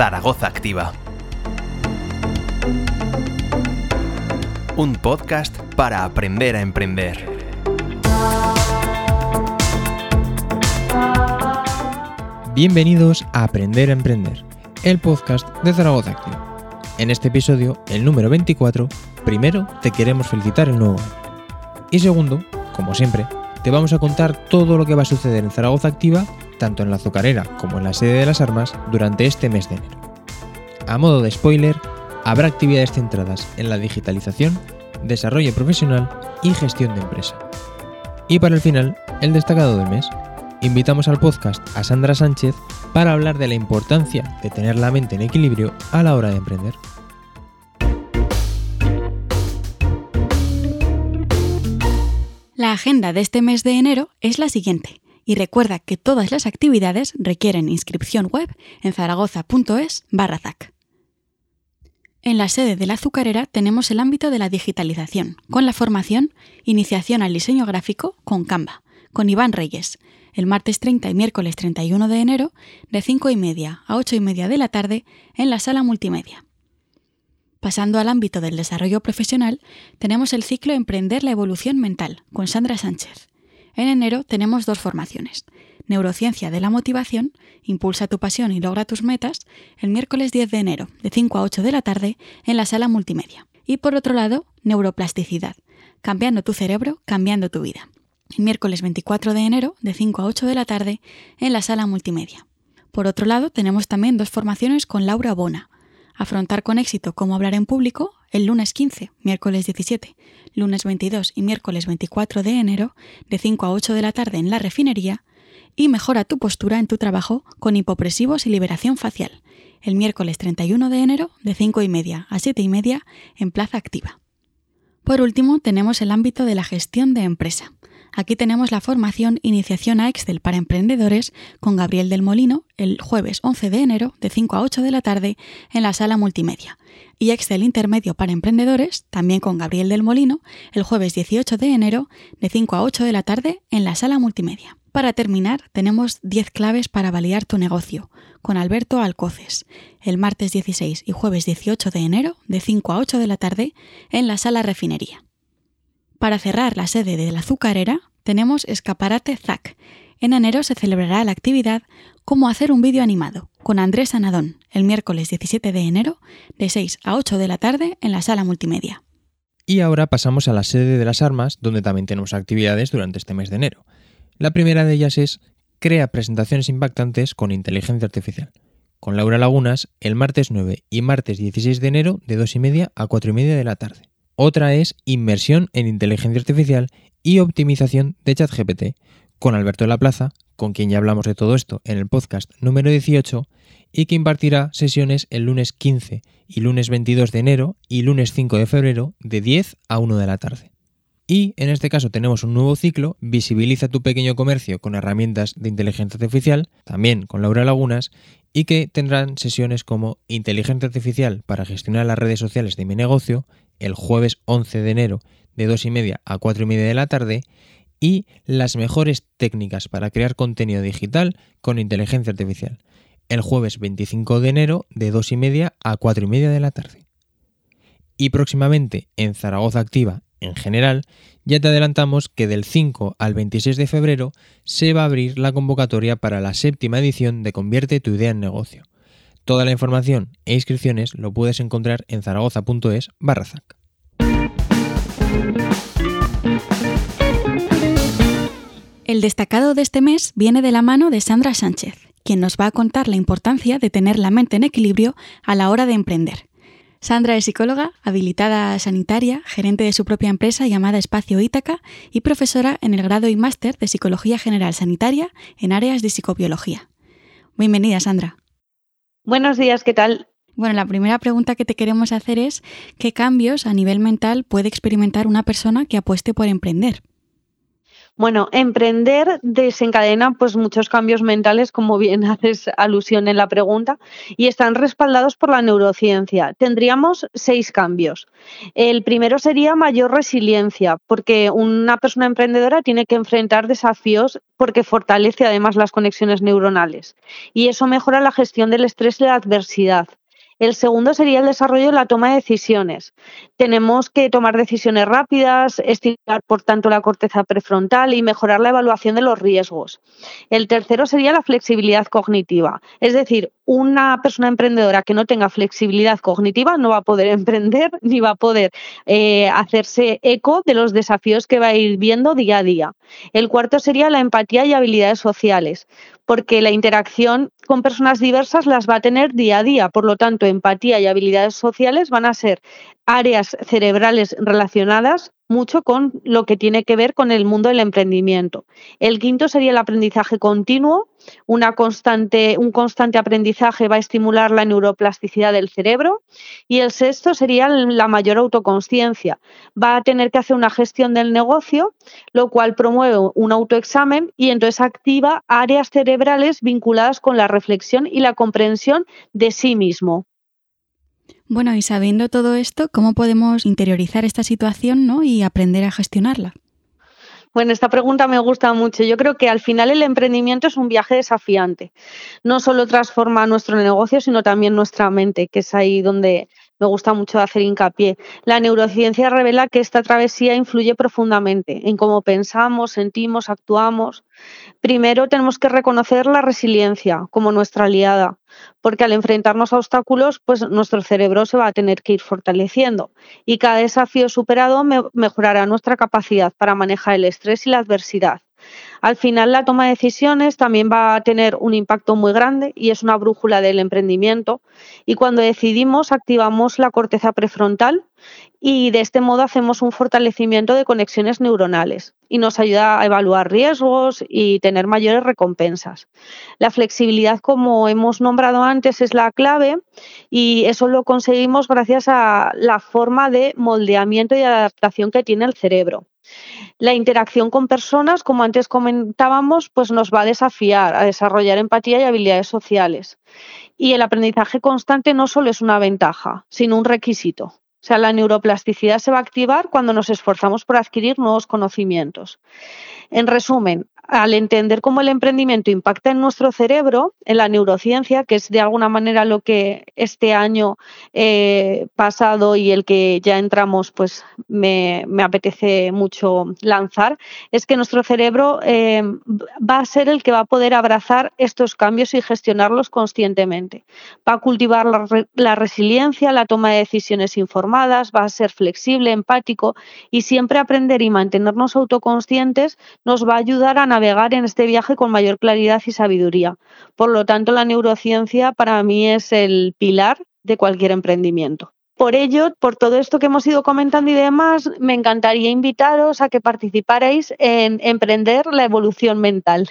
Zaragoza Activa. Un podcast para aprender a emprender. Bienvenidos a Aprender a Emprender, el podcast de Zaragoza Activa. En este episodio, el número 24, primero te queremos felicitar el nuevo año. Y segundo, como siempre, te vamos a contar todo lo que va a suceder en Zaragoza Activa, tanto en la azucarera como en la sede de las armas, durante este mes de enero. A modo de spoiler, habrá actividades centradas en la digitalización, desarrollo profesional y gestión de empresa. Y para el final, el destacado del mes. Invitamos al podcast a Sandra Sánchez para hablar de la importancia de tener la mente en equilibrio a la hora de emprender. La agenda de este mes de enero es la siguiente, y recuerda que todas las actividades requieren inscripción web en zaragoza.es barra ZAC. En la sede de la azucarera tenemos el ámbito de la digitalización, con la formación Iniciación al diseño gráfico con Canva, con Iván Reyes, el martes 30 y miércoles 31 de enero, de 5 y media a 8 y media de la tarde, en la sala multimedia. Pasando al ámbito del desarrollo profesional, tenemos el ciclo Emprender la Evolución Mental, con Sandra Sánchez. En enero tenemos dos formaciones. Neurociencia de la Motivación, Impulsa tu pasión y logra tus metas, el miércoles 10 de enero, de 5 a 8 de la tarde, en la sala multimedia. Y por otro lado, Neuroplasticidad, Cambiando tu cerebro, cambiando tu vida. El miércoles 24 de enero, de 5 a 8 de la tarde, en la sala multimedia. Por otro lado, tenemos también dos formaciones con Laura Bona, Afrontar con éxito cómo hablar en público el lunes 15, miércoles 17, lunes 22 y miércoles 24 de enero de 5 a 8 de la tarde en la refinería y mejora tu postura en tu trabajo con hipopresivos y liberación facial el miércoles 31 de enero de 5 y media a 7 y media en Plaza Activa. Por último, tenemos el ámbito de la gestión de empresa. Aquí tenemos la formación Iniciación a Excel para Emprendedores con Gabriel del Molino el jueves 11 de enero de 5 a 8 de la tarde en la sala multimedia. Y Excel Intermedio para Emprendedores, también con Gabriel del Molino, el jueves 18 de enero de 5 a 8 de la tarde en la sala multimedia. Para terminar, tenemos 10 claves para validar tu negocio con Alberto Alcoces, el martes 16 y jueves 18 de enero de 5 a 8 de la tarde en la sala refinería. Para cerrar la sede de la azucarera, tenemos Escaparate ZAC. En enero se celebrará la actividad Cómo hacer un vídeo animado, con Andrés Anadón, el miércoles 17 de enero, de 6 a 8 de la tarde en la sala multimedia. Y ahora pasamos a la sede de las armas, donde también tenemos actividades durante este mes de enero. La primera de ellas es Crea presentaciones impactantes con inteligencia artificial, con Laura Lagunas el martes 9 y martes 16 de enero de 2 y media a 4 y media de la tarde. Otra es Inmersión en Inteligencia Artificial y Optimización de ChatGPT con Alberto de la Plaza, con quien ya hablamos de todo esto en el podcast número 18, y que impartirá sesiones el lunes 15 y lunes 22 de enero y lunes 5 de febrero de 10 a 1 de la tarde. Y en este caso tenemos un nuevo ciclo, Visibiliza tu pequeño comercio con herramientas de inteligencia artificial, también con Laura Lagunas, y que tendrán sesiones como Inteligencia artificial para gestionar las redes sociales de mi negocio, el jueves 11 de enero de 2 y media a 4 y media de la tarde y las mejores técnicas para crear contenido digital con inteligencia artificial, el jueves 25 de enero de 2 y media a 4 y media de la tarde. Y próximamente en Zaragoza Activa en general, ya te adelantamos que del 5 al 26 de febrero se va a abrir la convocatoria para la séptima edición de Convierte tu idea en negocio. Toda la información e inscripciones lo puedes encontrar en zaragoza.es barra El destacado de este mes viene de la mano de Sandra Sánchez, quien nos va a contar la importancia de tener la mente en equilibrio a la hora de emprender. Sandra es psicóloga, habilitada sanitaria, gerente de su propia empresa llamada Espacio Ítaca y profesora en el grado y máster de Psicología General Sanitaria en áreas de psicobiología. Bienvenida, Sandra. Buenos días, ¿qué tal? Bueno, la primera pregunta que te queremos hacer es ¿qué cambios a nivel mental puede experimentar una persona que apueste por emprender? Bueno, emprender desencadena pues muchos cambios mentales, como bien haces alusión en la pregunta, y están respaldados por la neurociencia. Tendríamos seis cambios. El primero sería mayor resiliencia, porque una persona emprendedora tiene que enfrentar desafíos porque fortalece además las conexiones neuronales y eso mejora la gestión del estrés y la adversidad. El segundo sería el desarrollo de la toma de decisiones. Tenemos que tomar decisiones rápidas, estimular por tanto la corteza prefrontal y mejorar la evaluación de los riesgos. El tercero sería la flexibilidad cognitiva, es decir, una persona emprendedora que no tenga flexibilidad cognitiva no va a poder emprender ni va a poder eh, hacerse eco de los desafíos que va a ir viendo día a día. El cuarto sería la empatía y habilidades sociales, porque la interacción con personas diversas las va a tener día a día. Por lo tanto, empatía y habilidades sociales van a ser áreas cerebrales relacionadas mucho con lo que tiene que ver con el mundo del emprendimiento. El quinto sería el aprendizaje continuo. Una constante, un constante aprendizaje va a estimular la neuroplasticidad del cerebro. Y el sexto sería la mayor autoconsciencia. Va a tener que hacer una gestión del negocio, lo cual promueve un autoexamen y entonces activa áreas cerebrales vinculadas con la reflexión y la comprensión de sí mismo. Bueno, y sabiendo todo esto, ¿cómo podemos interiorizar esta situación ¿no? y aprender a gestionarla? Bueno, esta pregunta me gusta mucho. Yo creo que al final el emprendimiento es un viaje desafiante. No solo transforma nuestro negocio, sino también nuestra mente, que es ahí donde me gusta mucho hacer hincapié. La neurociencia revela que esta travesía influye profundamente en cómo pensamos, sentimos, actuamos. Primero tenemos que reconocer la resiliencia como nuestra aliada, porque al enfrentarnos a obstáculos, pues nuestro cerebro se va a tener que ir fortaleciendo y cada desafío superado mejorará nuestra capacidad para manejar el estrés y la adversidad. Al final la toma de decisiones también va a tener un impacto muy grande y es una brújula del emprendimiento y cuando decidimos activamos la corteza prefrontal y de este modo hacemos un fortalecimiento de conexiones neuronales y nos ayuda a evaluar riesgos y tener mayores recompensas. La flexibilidad, como hemos nombrado antes, es la clave y eso lo conseguimos gracias a la forma de moldeamiento y adaptación que tiene el cerebro. La interacción con personas, como antes comentábamos, pues nos va a desafiar a desarrollar empatía y habilidades sociales. Y el aprendizaje constante no solo es una ventaja, sino un requisito. O sea, la neuroplasticidad se va a activar cuando nos esforzamos por adquirir nuevos conocimientos. En resumen, al entender cómo el emprendimiento impacta en nuestro cerebro, en la neurociencia, que es de alguna manera lo que este año eh, pasado y el que ya entramos, pues me, apetece mucho lanzar, es que nuestro cerebro eh, va a ser el que va a poder abrazar estos cambios y gestionarlos conscientemente. Va a cultivar la, la resiliencia, la toma de decisiones informadas, va a ser flexible, empático y siempre aprender y mantenernos autoconscientes nos va a ayudar a en este viaje con mayor claridad y sabiduría. Por lo tanto, la neurociencia para mí es el pilar de cualquier emprendimiento. Por ello, por todo esto que hemos ido comentando y demás, me encantaría invitaros a que participarais en Emprender la Evolución Mental,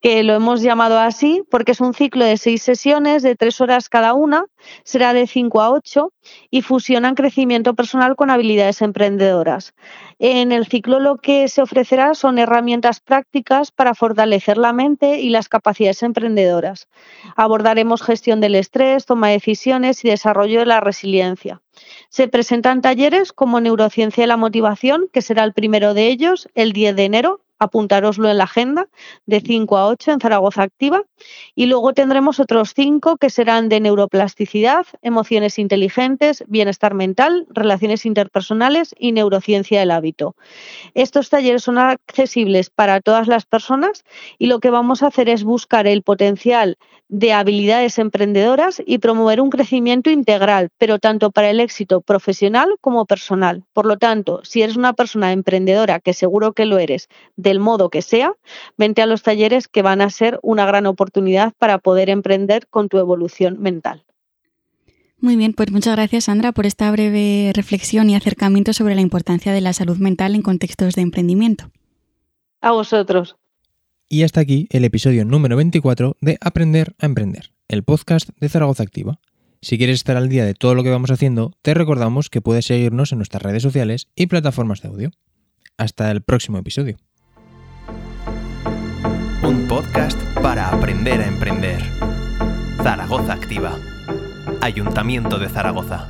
que lo hemos llamado así porque es un ciclo de seis sesiones de tres horas cada una, será de cinco a ocho y fusionan crecimiento personal con habilidades emprendedoras. En el ciclo lo que se ofrecerá son herramientas prácticas para fortalecer la mente y las capacidades emprendedoras. Abordaremos gestión del estrés, toma de decisiones y desarrollo de la resiliencia. Se presentan talleres como Neurociencia y la Motivación, que será el primero de ellos el 10 de enero apuntároslo en la agenda, de 5 a 8 en Zaragoza Activa. Y luego tendremos otros cinco que serán de neuroplasticidad, emociones inteligentes, bienestar mental, relaciones interpersonales y neurociencia del hábito. Estos talleres son accesibles para todas las personas y lo que vamos a hacer es buscar el potencial de habilidades emprendedoras y promover un crecimiento integral, pero tanto para el éxito profesional como personal. Por lo tanto, si eres una persona emprendedora, que seguro que lo eres, del modo que sea, vente a los talleres que van a ser una gran oportunidad para poder emprender con tu evolución mental. Muy bien, pues muchas gracias Sandra por esta breve reflexión y acercamiento sobre la importancia de la salud mental en contextos de emprendimiento. A vosotros. Y hasta aquí el episodio número 24 de Aprender a Emprender, el podcast de Zaragoza Activa. Si quieres estar al día de todo lo que vamos haciendo, te recordamos que puedes seguirnos en nuestras redes sociales y plataformas de audio. Hasta el próximo episodio. Podcast para aprender a emprender. Zaragoza Activa. Ayuntamiento de Zaragoza.